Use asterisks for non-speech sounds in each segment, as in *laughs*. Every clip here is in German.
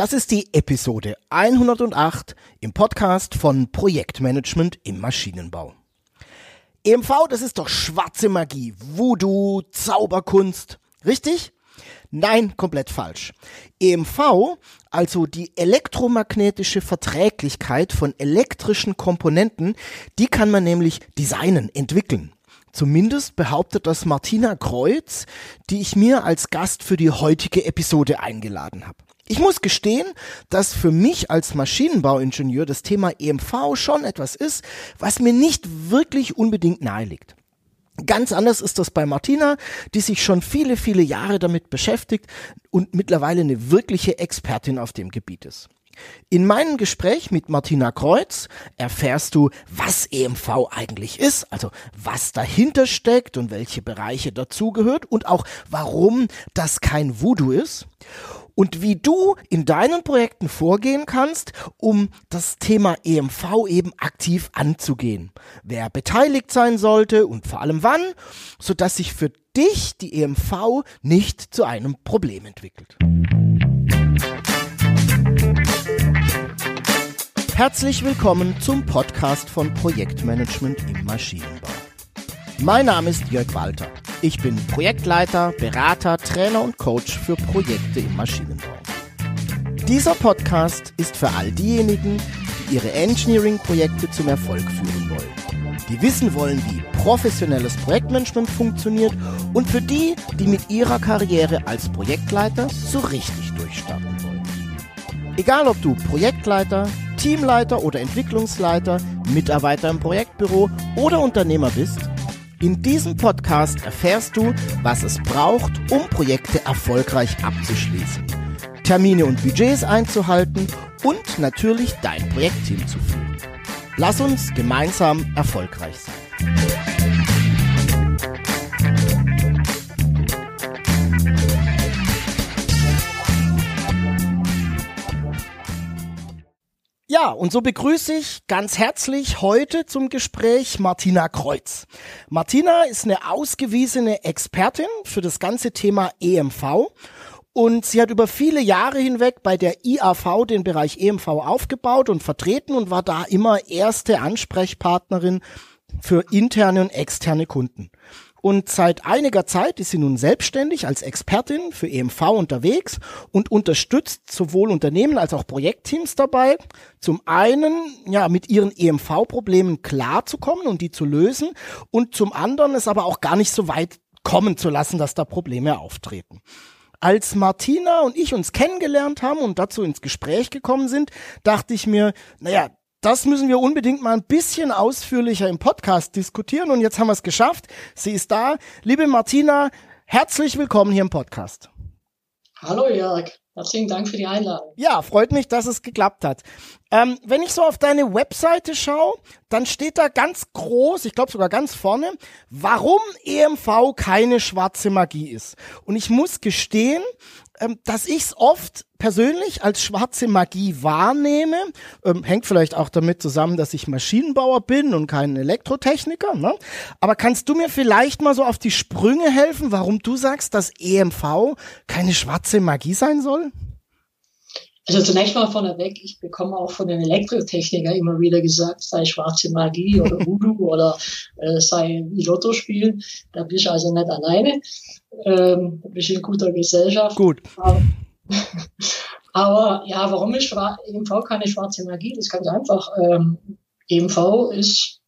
Das ist die Episode 108 im Podcast von Projektmanagement im Maschinenbau. EMV, das ist doch schwarze Magie, Voodoo, Zauberkunst. Richtig? Nein, komplett falsch. EMV, also die elektromagnetische Verträglichkeit von elektrischen Komponenten, die kann man nämlich designen, entwickeln. Zumindest behauptet das Martina Kreuz, die ich mir als Gast für die heutige Episode eingeladen habe. Ich muss gestehen, dass für mich als Maschinenbauingenieur das Thema EMV schon etwas ist, was mir nicht wirklich unbedingt nahe liegt. Ganz anders ist das bei Martina, die sich schon viele, viele Jahre damit beschäftigt und mittlerweile eine wirkliche Expertin auf dem Gebiet ist. In meinem Gespräch mit Martina Kreuz erfährst du, was EMV eigentlich ist, also was dahinter steckt und welche Bereiche dazugehört und auch warum das kein Voodoo ist und wie du in deinen Projekten vorgehen kannst, um das Thema EMV eben aktiv anzugehen. Wer beteiligt sein sollte und vor allem wann, sodass sich für dich die EMV nicht zu einem Problem entwickelt. Herzlich willkommen zum Podcast von Projektmanagement im Maschinenbau. Mein Name ist Jörg Walter. Ich bin Projektleiter, Berater, Trainer und Coach für Projekte im Maschinenbau. Dieser Podcast ist für all diejenigen, die ihre Engineering-Projekte zum Erfolg führen wollen. Die wissen wollen, wie professionelles Projektmanagement funktioniert und für die, die mit ihrer Karriere als Projektleiter so richtig durchstarten wollen. Egal ob du Projektleiter, Teamleiter oder Entwicklungsleiter, Mitarbeiter im Projektbüro oder Unternehmer bist, in diesem Podcast erfährst du, was es braucht, um Projekte erfolgreich abzuschließen, Termine und Budgets einzuhalten und natürlich dein Projektteam zu führen. Lass uns gemeinsam erfolgreich sein. Ja, und so begrüße ich ganz herzlich heute zum Gespräch Martina Kreuz. Martina ist eine ausgewiesene Expertin für das ganze Thema EMV und sie hat über viele Jahre hinweg bei der IAV den Bereich EMV aufgebaut und vertreten und war da immer erste Ansprechpartnerin für interne und externe Kunden. Und seit einiger Zeit ist sie nun selbstständig als Expertin für EMV unterwegs und unterstützt sowohl Unternehmen als auch Projektteams dabei, zum einen ja mit ihren EMV-Problemen klarzukommen und die zu lösen und zum anderen es aber auch gar nicht so weit kommen zu lassen, dass da Probleme auftreten. Als Martina und ich uns kennengelernt haben und dazu ins Gespräch gekommen sind, dachte ich mir, naja, das müssen wir unbedingt mal ein bisschen ausführlicher im Podcast diskutieren. Und jetzt haben wir es geschafft. Sie ist da. Liebe Martina, herzlich willkommen hier im Podcast. Hallo Jörg, herzlichen Dank für die Einladung. Ja, freut mich, dass es geklappt hat. Ähm, wenn ich so auf deine Webseite schaue, dann steht da ganz groß, ich glaube sogar ganz vorne, warum EMV keine schwarze Magie ist. Und ich muss gestehen, dass ich es oft persönlich als schwarze Magie wahrnehme. Ähm, hängt vielleicht auch damit zusammen, dass ich Maschinenbauer bin und kein Elektrotechniker. Ne? Aber kannst du mir vielleicht mal so auf die Sprünge helfen, warum du sagst, dass EMV keine schwarze Magie sein soll? Also zunächst mal vorneweg, ich bekomme auch von den Elektrotechnikern immer wieder gesagt, sei schwarze Magie oder *laughs* Voodoo oder äh, sei wie Lotto spielen. Da bist du also nicht alleine. Ähm, da bist du in guter Gesellschaft. Gut. Aber, *laughs* aber ja, warum ist EMV keine schwarze Magie? Das ist ganz einfach. Ähm, EMV ist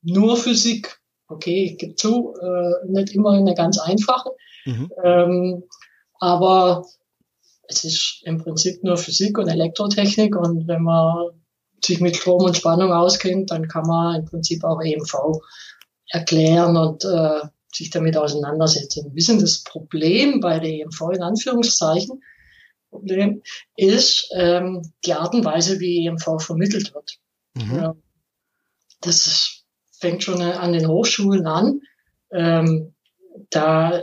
nur Physik. Okay, ich gebe zu, äh, nicht immer eine ganz einfache. Mhm. Ähm, aber es ist im Prinzip nur Physik und Elektrotechnik und wenn man sich mit Strom und Spannung auskennt, dann kann man im Prinzip auch EMV erklären und äh, sich damit auseinandersetzen. Wir wissen, das Problem bei der EMV in Anführungszeichen Problem ist ähm, die Art und Weise, wie EMV vermittelt wird. Mhm. Ja, das ist, fängt schon an den Hochschulen an. Ähm, da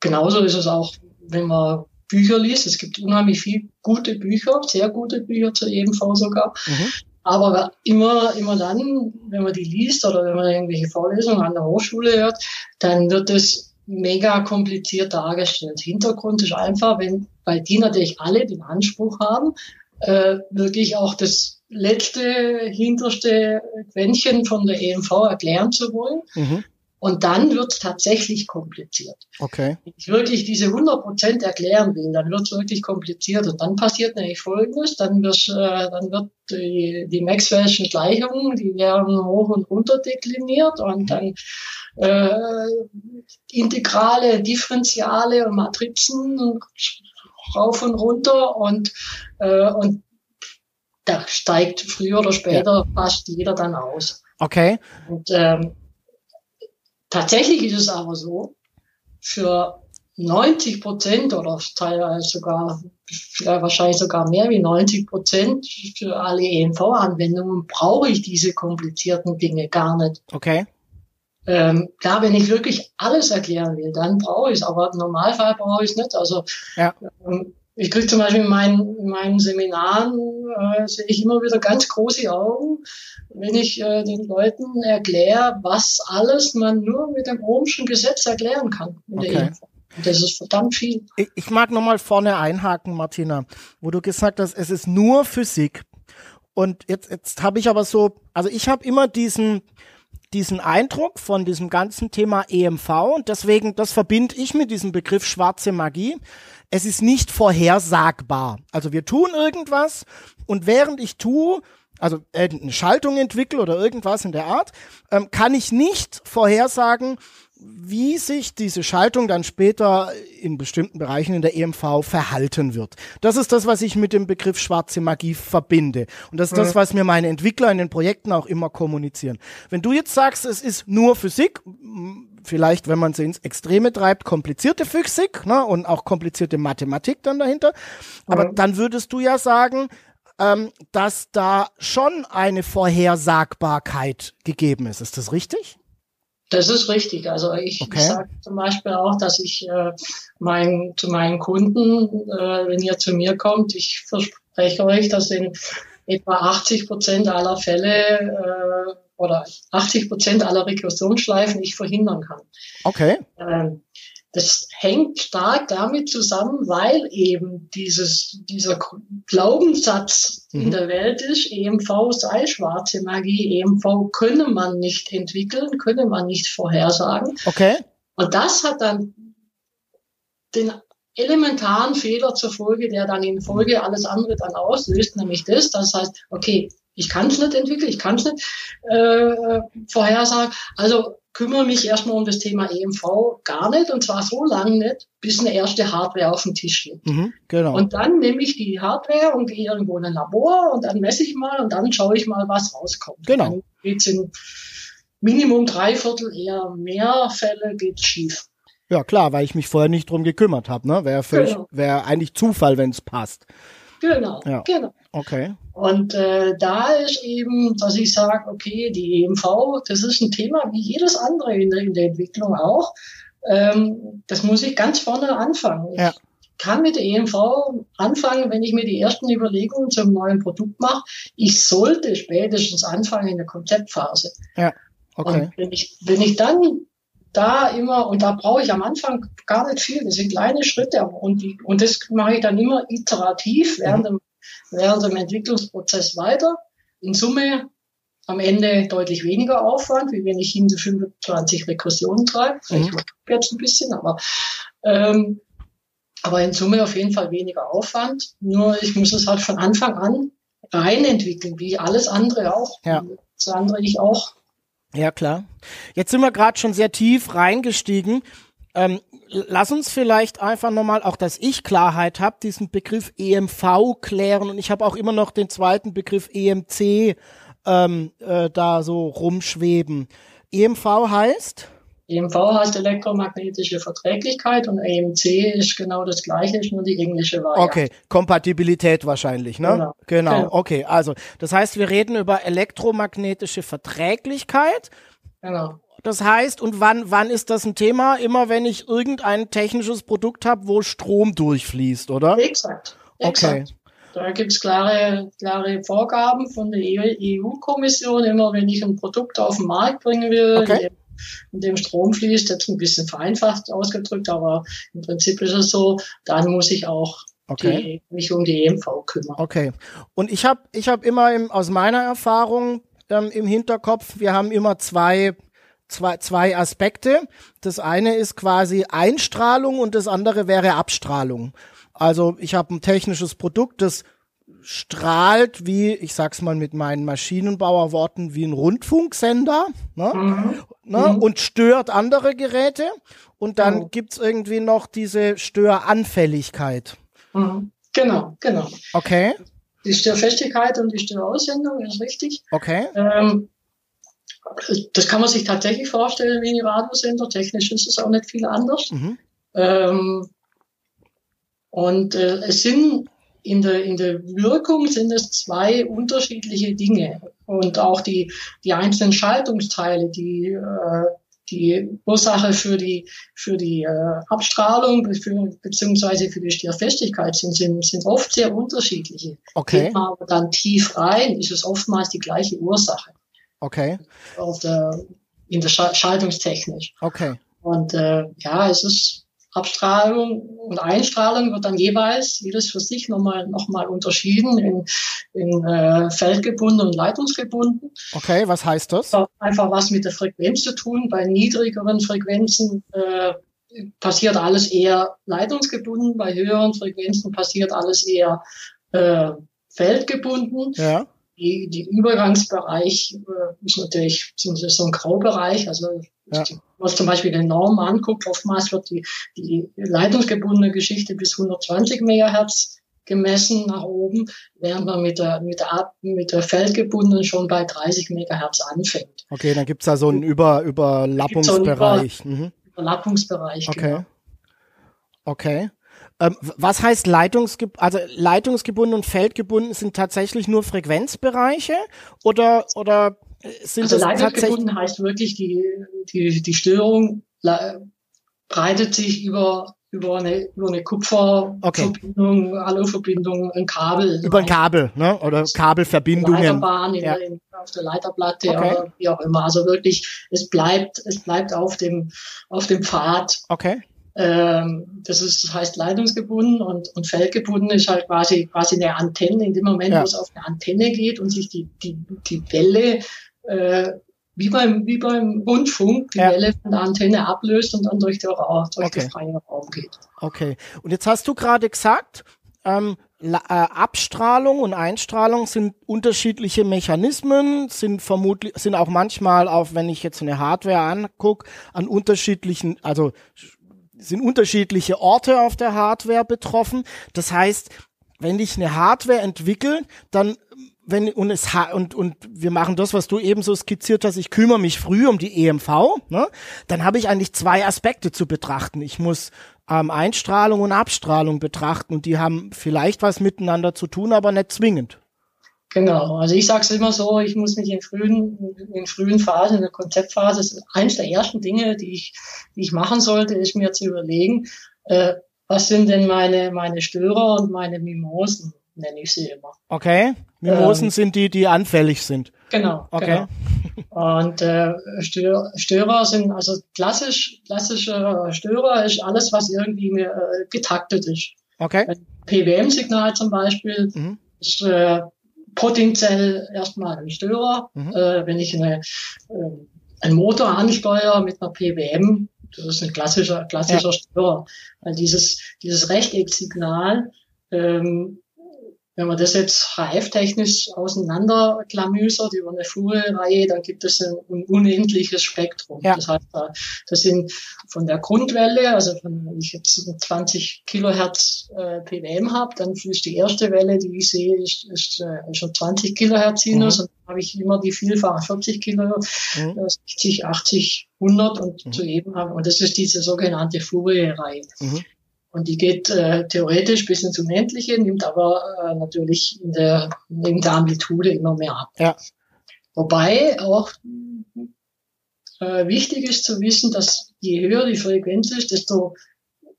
genauso ist es auch, wenn man Bücher liest. Es gibt unheimlich viel gute Bücher, sehr gute Bücher zur EMV sogar. Mhm. Aber immer, immer dann, wenn man die liest oder wenn man irgendwelche Vorlesungen an der Hochschule hört, dann wird es mega kompliziert dargestellt. Hintergrund ist einfach, wenn, weil die natürlich alle den Anspruch haben, äh, wirklich auch das letzte, hinterste Quäntchen von der EMV erklären zu wollen. Mhm. Und dann wird es tatsächlich kompliziert. Okay. Wenn ich wirklich diese 100 Prozent erklären will, dann wird es wirklich kompliziert. Und dann passiert nämlich Folgendes, dann, wird, äh, dann wird die, die Maxwell'schen Gleichungen, die werden hoch und runter dekliniert und dann äh, Integrale, Differentiale und Matrizen rauf und runter und, äh, und da steigt früher oder später ja. fast jeder dann aus. Okay. Und ähm, Tatsächlich ist es aber so, für 90 Prozent oder teilweise sogar, vielleicht wahrscheinlich sogar mehr wie 90 Prozent für alle ENV-Anwendungen brauche ich diese komplizierten Dinge gar nicht. Okay. Ähm, klar, wenn ich wirklich alles erklären will, dann brauche ich es, aber im Normalfall brauche ich es nicht. Also ja. ähm, ich kriege zum Beispiel in meinen, in meinen Seminaren, äh, sehe ich immer wieder ganz große Augen, wenn ich äh, den Leuten erkläre, was alles man nur mit dem Ohmschen Gesetz erklären kann. Okay. Das ist verdammt viel. Ich, ich mag nochmal vorne einhaken, Martina, wo du gesagt hast, es ist nur Physik. Und jetzt, jetzt habe ich aber so, also ich habe immer diesen, diesen Eindruck von diesem ganzen Thema EMV und deswegen, das verbinde ich mit diesem Begriff schwarze Magie es ist nicht vorhersagbar. Also wir tun irgendwas und während ich tue, also eine Schaltung entwickle oder irgendwas in der Art, ähm, kann ich nicht vorhersagen, wie sich diese Schaltung dann später in bestimmten Bereichen in der EMV verhalten wird. Das ist das, was ich mit dem Begriff schwarze Magie verbinde. Und das ist das, was mir meine Entwickler in den Projekten auch immer kommunizieren. Wenn du jetzt sagst, es ist nur Physik, vielleicht, wenn man sie ins Extreme treibt, komplizierte Physik ne, und auch komplizierte Mathematik dann dahinter. Aber mhm. dann würdest du ja sagen, ähm, dass da schon eine Vorhersagbarkeit gegeben ist. Ist das richtig? Das ist richtig. Also ich, okay. ich sage zum Beispiel auch, dass ich äh, mein, zu meinen Kunden, äh, wenn ihr zu mir kommt, ich verspreche euch, dass in etwa 80 Prozent aller Fälle äh, oder 80 Prozent aller Rekursionsschleifen ich verhindern kann. Okay. Ähm, das hängt stark damit zusammen, weil eben dieses, dieser Glaubenssatz mhm. in der Welt ist, EMV sei schwarze Magie, EMV könne man nicht entwickeln, könne man nicht vorhersagen. Okay. Und das hat dann den elementaren Fehler zur Folge, der dann in Folge alles andere dann auslöst, nämlich das, das heißt, okay, ich kann es nicht entwickeln, ich kann es nicht äh, vorhersagen. Also kümmere mich erstmal um das Thema EMV gar nicht und zwar so lange nicht, bis eine erste Hardware auf dem Tisch liegt. Mhm, genau. Und dann nehme ich die Hardware und gehe irgendwo in ein Labor und dann messe ich mal und dann schaue ich mal, was rauskommt. Genau. Dann geht's in Minimum drei Viertel, eher mehr Fälle geht's schief. Ja, klar, weil ich mich vorher nicht drum gekümmert habe, ne? Wäre genau. wäre eigentlich Zufall, wenn es passt. Genau, ja. genau. Okay. Und äh, da ist eben, dass ich sage, okay, die EMV, das ist ein Thema wie jedes andere in der, in der Entwicklung auch. Ähm, das muss ich ganz vorne anfangen. Ja. Ich kann mit der EMV anfangen, wenn ich mir die ersten Überlegungen zum neuen Produkt mache. Ich sollte spätestens anfangen in der Konzeptphase. Ja. Okay. Und wenn ich, wenn ich dann da immer, und da brauche ich am Anfang gar nicht viel, das sind kleine Schritte, und, die, und das mache ich dann immer iterativ während, dem, während dem Entwicklungsprozess weiter. In Summe am Ende deutlich weniger Aufwand, wie wenn ich hin zu 25 Rekursionen treibe. Vielleicht mhm. jetzt ein bisschen, aber, ähm, aber in Summe auf jeden Fall weniger Aufwand. Nur ich muss es halt von Anfang an rein entwickeln, wie alles andere auch. Ja. Das andere ich auch ja, klar. Jetzt sind wir gerade schon sehr tief reingestiegen. Ähm, lass uns vielleicht einfach nochmal, auch dass ich Klarheit habe, diesen Begriff EMV klären und ich habe auch immer noch den zweiten Begriff EMC ähm, äh, da so rumschweben. EMV heißt? EMV heißt elektromagnetische Verträglichkeit und EMC ist genau das gleiche, ist nur die englische Variante. Okay, Kompatibilität wahrscheinlich, ne? Genau. genau. genau. okay. Also, das heißt, wir reden über elektromagnetische Verträglichkeit. Genau. Das heißt, und wann, wann ist das ein Thema? Immer wenn ich irgendein technisches Produkt habe, wo Strom durchfließt, oder? Exakt. Exakt. Okay. Da gibt es klare, klare Vorgaben von der EU-Kommission. Immer wenn ich ein Produkt auf den Markt bringen will, okay in dem Strom fließt, jetzt ein bisschen vereinfacht ausgedrückt, aber im Prinzip ist es so, dann muss ich auch okay. die, mich um die EMV kümmern. Okay. Und ich habe ich hab immer im, aus meiner Erfahrung ähm, im Hinterkopf, wir haben immer zwei zwei, zwei Aspekte. Das eine ist quasi Einstrahlung und das andere wäre Abstrahlung. Also ich habe ein technisches Produkt, das strahlt wie, ich sag's mal mit meinen Maschinenbauerworten, wie ein Rundfunksender ne? Mhm. Ne? Mhm. und stört andere Geräte. Und dann mhm. gibt's irgendwie noch diese Störanfälligkeit. Mhm. Genau, genau. Okay. Die Störfestigkeit und die Störaussendung ist richtig. Okay. Ähm, das kann man sich tatsächlich vorstellen wie ein Radiosender. Technisch ist es auch nicht viel anders. Mhm. Ähm, und äh, es sind in der, in der Wirkung sind es zwei unterschiedliche Dinge. Und auch die, die einzelnen Schaltungsteile, die, äh, die Ursache für die, für die äh, Abstrahlung für, beziehungsweise für die Stierfestigkeit sind, sind, sind oft sehr unterschiedliche. Okay. Geht man aber dann tief rein, ist es oftmals die gleiche Ursache. Okay. Auf der, in der Schaltungstechnik. Okay. Und äh, ja, es ist Abstrahlung und Einstrahlung wird dann jeweils jedes für sich nochmal noch mal unterschieden in, in äh, feldgebunden und leitungsgebunden. Okay, was heißt das? das einfach was mit der Frequenz zu tun. Bei niedrigeren Frequenzen äh, passiert alles eher leitungsgebunden, bei höheren Frequenzen passiert alles eher äh, feldgebunden. Ja die, die Übergangsbereich äh, ist natürlich so ein Graubereich. Also ja. was zum Beispiel den Norm anguckt, oftmals wird die, die leitungsgebundene Geschichte bis 120 Megahertz gemessen nach oben, während man mit der, mit der, mit der Feldgebundenen schon bei 30 Megahertz anfängt. Okay, dann gibt's da so einen Über, Überlappungsbereich. So einen Über, mhm. Überlappungsbereich, okay. Genau. Okay. Ähm, was heißt Leitungsgebunden? Also leitungsgebunden und feldgebunden sind tatsächlich nur Frequenzbereiche oder oder sind also leitungsgebunden heißt wirklich die die die Störung breitet sich über über eine, über eine Kupferverbindung, okay. Aluverbindung, ein Kabel. Über ein Kabel, ne? Oder Kabelverbindungen. Leiterbahn ja. der, auf der Leiterplatte okay. oder wie auch immer. Also wirklich, es bleibt, es bleibt auf dem, auf dem Pfad. Okay. Ähm, das ist, das heißt leitungsgebunden und, und feldgebunden ist halt quasi, quasi eine Antenne. In dem Moment, ja. wo es auf eine Antenne geht und sich die, die, die Welle, äh, wie beim, wie beim Rundfunk, die ja. Welle von der Antenne ablöst und dann durch, die, durch okay. den freien Raum geht. Okay. Und jetzt hast du gerade gesagt, ähm, äh, Abstrahlung und Einstrahlung sind unterschiedliche Mechanismen, sind vermutlich, sind auch manchmal auch, wenn ich jetzt eine Hardware angucke, an unterschiedlichen, also sind unterschiedliche Orte auf der Hardware betroffen. Das heißt, wenn ich eine Hardware entwickle, dann wenn und es und und wir machen das, was du eben so skizziert hast. Ich kümmere mich früh um die EMV. Ne? Dann habe ich eigentlich zwei Aspekte zu betrachten. Ich muss ähm, Einstrahlung und Abstrahlung betrachten und die haben vielleicht was miteinander zu tun, aber nicht zwingend. Genau, also ich sage es immer so, ich muss mich in frühen, in frühen Phasen, in der Konzeptphase, ist eines der ersten Dinge, die ich, die ich machen sollte, ist mir zu überlegen, äh, was sind denn meine, meine Störer und meine Mimosen, nenne ich sie immer. Okay, Mimosen ähm, sind die, die anfällig sind. Genau, okay. Genau. Und äh, Stör, Störer sind, also klassisch, klassische Störer ist alles, was irgendwie mir, äh, getaktet ist. Okay. PWM-Signal zum Beispiel mhm. ist äh, potenziell erstmal ein Störer. Mhm. Äh, wenn ich eine, äh, einen Motor ansteuere mit einer PWM, das ist ein klassischer, klassischer ja. Störer. Weil dieses, dieses Rechtecksignal ähm, wenn man das jetzt HF-technisch auseinanderklamüsert über eine Fuhrreihe, dann gibt es ein, ein unendliches Spektrum. Ja. Das heißt, das sind von der Grundwelle, also von, wenn ich jetzt 20 Kilohertz äh, PWM habe, dann ist die erste Welle, die ich sehe, ist, ist äh, schon 20 Kilohertz Sinus mhm. und dann habe ich immer die Vielfach 40 Kilohertz, mhm. 60, 80, 100 und mhm. zu eben haben. Und das ist diese sogenannte Fourier-Reihe. Mhm. Und die geht äh, theoretisch bis ins Unendliche, nimmt aber äh, natürlich in der, in der Amplitude immer mehr ab. Ja. Wobei auch äh, wichtig ist zu wissen, dass je höher die Frequenz ist, desto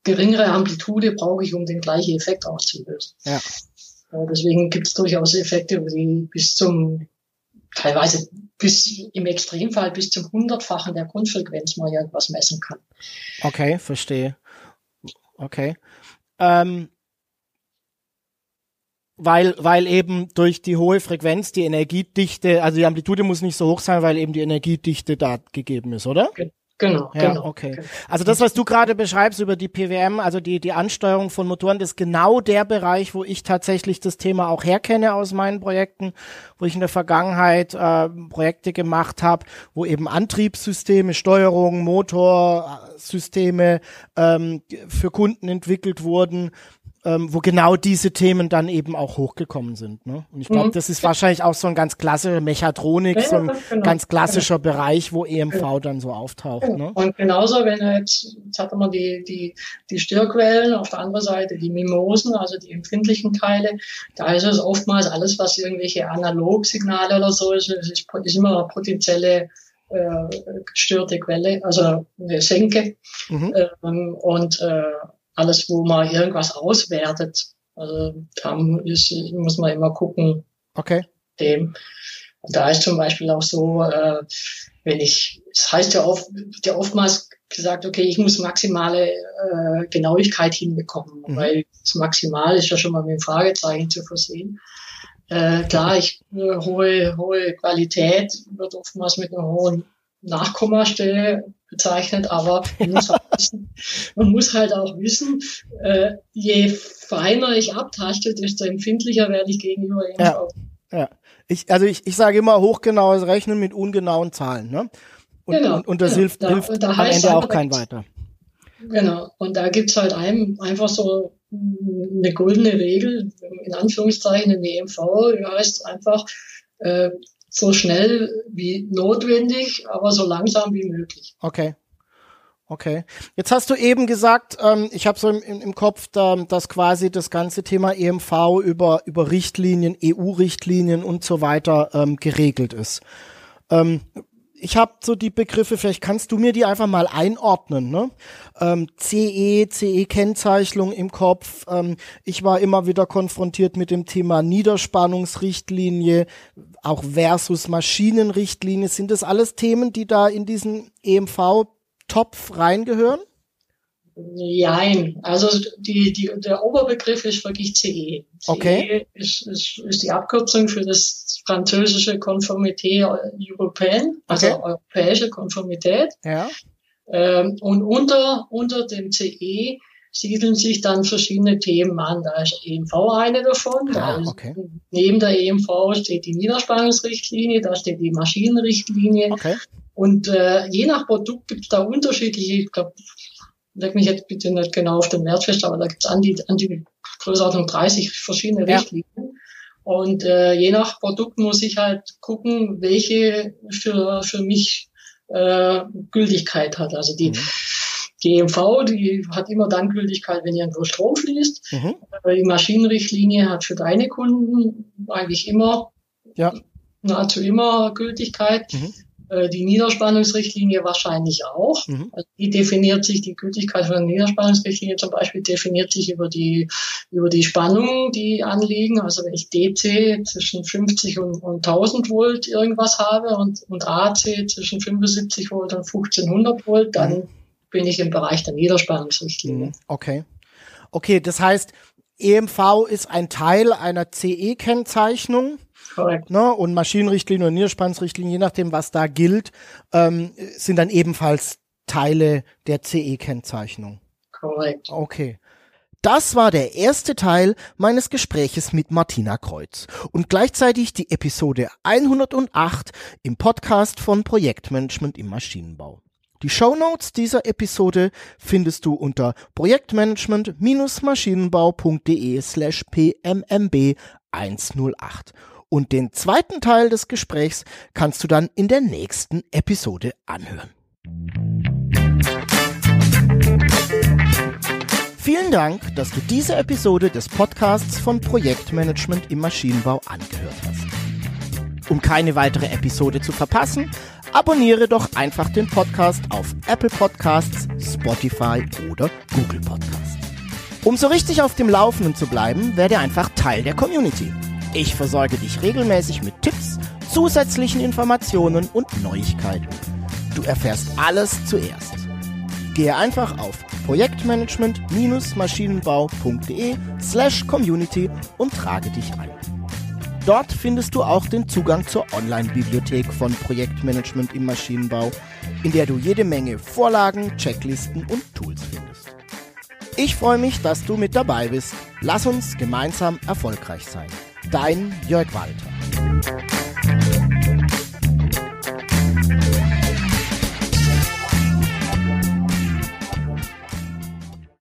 geringere Amplitude brauche ich, um den gleichen Effekt auszulösen. Ja. Äh, deswegen gibt es durchaus Effekte, die bis zum teilweise bis im Extremfall bis zum hundertfachen der Grundfrequenz mal irgendwas messen kann. Okay, verstehe. Okay. Ähm, weil, weil eben durch die hohe Frequenz die Energiedichte, also die Amplitude muss nicht so hoch sein, weil eben die Energiedichte da gegeben ist, oder? Genau, ja, genau. Okay. Also das, was du gerade beschreibst über die PWM, also die, die Ansteuerung von Motoren, das ist genau der Bereich, wo ich tatsächlich das Thema auch herkenne aus meinen Projekten, wo ich in der Vergangenheit äh, Projekte gemacht habe, wo eben Antriebssysteme, Steuerung, Motorsysteme ähm, für Kunden entwickelt wurden, ähm, wo genau diese Themen dann eben auch hochgekommen sind. Ne? Und ich glaube, mhm. das ist wahrscheinlich auch so ein ganz klassischer Mechatronik, ja, so ein genau. ganz klassischer genau. Bereich, wo EMV genau. dann so auftaucht. Ja. Ne? Und genauso, wenn jetzt, jetzt hat man die, die, die Störquellen, auf der anderen Seite die Mimosen, also die empfindlichen Teile, da ist es oftmals alles, was irgendwelche Analogsignale oder so ist, ist, ist immer eine potenzielle äh, gestörte Quelle, also eine Senke. Mhm. Ähm, und äh, alles, wo man irgendwas auswertet. Also da ist, muss man immer gucken. Okay. Dem. Und da ist zum Beispiel auch so, äh, wenn ich, es das heißt ja oft, ja oftmals gesagt, okay, ich muss maximale äh, Genauigkeit hinbekommen, mhm. weil das Maximal ist ja schon mal mit dem Fragezeichen zu versehen. Äh, klar, ich äh, hohe hohe Qualität wird oftmals mit einer hohen Nachkommastelle bezeichnet, aber man muss halt *laughs* wissen, man muss halt auch wissen äh, je feiner ich abtaste, desto empfindlicher werde ich gegenüber ihm. Ja, ja. Ich, also ich, ich sage immer hochgenaues Rechnen mit ungenauen Zahlen. Ne? Und, genau, und, und das genau. hilft, da, hilft da am Ende auch kein weiter. Genau, und da gibt's halt einem einfach so eine goldene Regel, in Anführungszeichen in EMV, heißt einfach, äh, so schnell wie notwendig, aber so langsam wie möglich. Okay. Okay. Jetzt hast du eben gesagt, ähm, ich habe so im, im Kopf, da, dass quasi das ganze Thema EMV über, über Richtlinien, EU-Richtlinien und so weiter ähm, geregelt ist. Ähm, ich habe so die Begriffe, vielleicht kannst du mir die einfach mal einordnen. Ne? Ähm, CE, CE-Kennzeichnung im Kopf. Ähm, ich war immer wieder konfrontiert mit dem Thema Niederspannungsrichtlinie, auch versus Maschinenrichtlinie. Sind das alles Themen, die da in diesen EMV-Topf reingehören? Nein, also die, die, der Oberbegriff ist wirklich CE. Okay. CE ist, ist, ist die Abkürzung für das französische Konformité Européenne, also okay. europäische Konformität. Ja. Ähm, und unter, unter dem CE siedeln sich dann verschiedene Themen an. Da ist EMV eine davon. Ah, okay. neben der EMV steht die Niederspannungsrichtlinie, da steht die Maschinenrichtlinie. Okay. Und äh, je nach Produkt gibt es da unterschiedliche, ich glaube, leg mich jetzt bitte nicht genau auf den Wert fest, aber da gibt es an die, an die Größenordnung 30 verschiedene ja. Richtlinien. Und äh, je nach Produkt muss ich halt gucken, welche für, für mich äh, Gültigkeit hat. Also die, mhm. die EMV, die hat immer dann Gültigkeit, wenn irgendwo Strom fließt. Mhm. Die Maschinenrichtlinie hat für deine Kunden eigentlich immer, ja. nahezu immer Gültigkeit. Mhm. Äh, die Niederspannungsrichtlinie wahrscheinlich auch. Mhm. Also die definiert sich, die Gültigkeit von der Niederspannungsrichtlinie zum Beispiel definiert sich über die, über die Spannungen, die anliegen. Also wenn ich DC zwischen 50 und, und 1000 Volt irgendwas habe und, und AC zwischen 75 Volt und 1500 Volt, dann mhm. bin ich im Bereich der Niederspannungsrichtlinie. Mhm. Okay. Okay, das heißt, EMV ist ein Teil einer CE-Kennzeichnung. Korrekt. Ne? Und Maschinenrichtlinien und Niederspannungsrichtlinien, je nachdem, was da gilt, ähm, sind dann ebenfalls Teile der CE-Kennzeichnung. Korrekt. Okay. Das war der erste Teil meines Gespräches mit Martina Kreuz und gleichzeitig die Episode 108 im Podcast von Projektmanagement im Maschinenbau. Die Show Notes dieser Episode findest du unter projektmanagement-maschinenbau.de slash pmmb 108 und den zweiten Teil des Gesprächs kannst du dann in der nächsten Episode anhören. Vielen Dank, dass du diese Episode des Podcasts von Projektmanagement im Maschinenbau angehört hast. Um keine weitere Episode zu verpassen, abonniere doch einfach den Podcast auf Apple Podcasts, Spotify oder Google Podcasts. Um so richtig auf dem Laufenden zu bleiben, werde einfach Teil der Community. Ich versorge dich regelmäßig mit Tipps zusätzlichen Informationen und Neuigkeiten. Du erfährst alles zuerst. Gehe einfach auf projektmanagement-maschinenbau.de slash community und trage dich ein. Dort findest du auch den Zugang zur Online-Bibliothek von Projektmanagement im Maschinenbau, in der du jede Menge Vorlagen, Checklisten und Tools findest. Ich freue mich, dass du mit dabei bist. Lass uns gemeinsam erfolgreich sein dein Jörg Walter.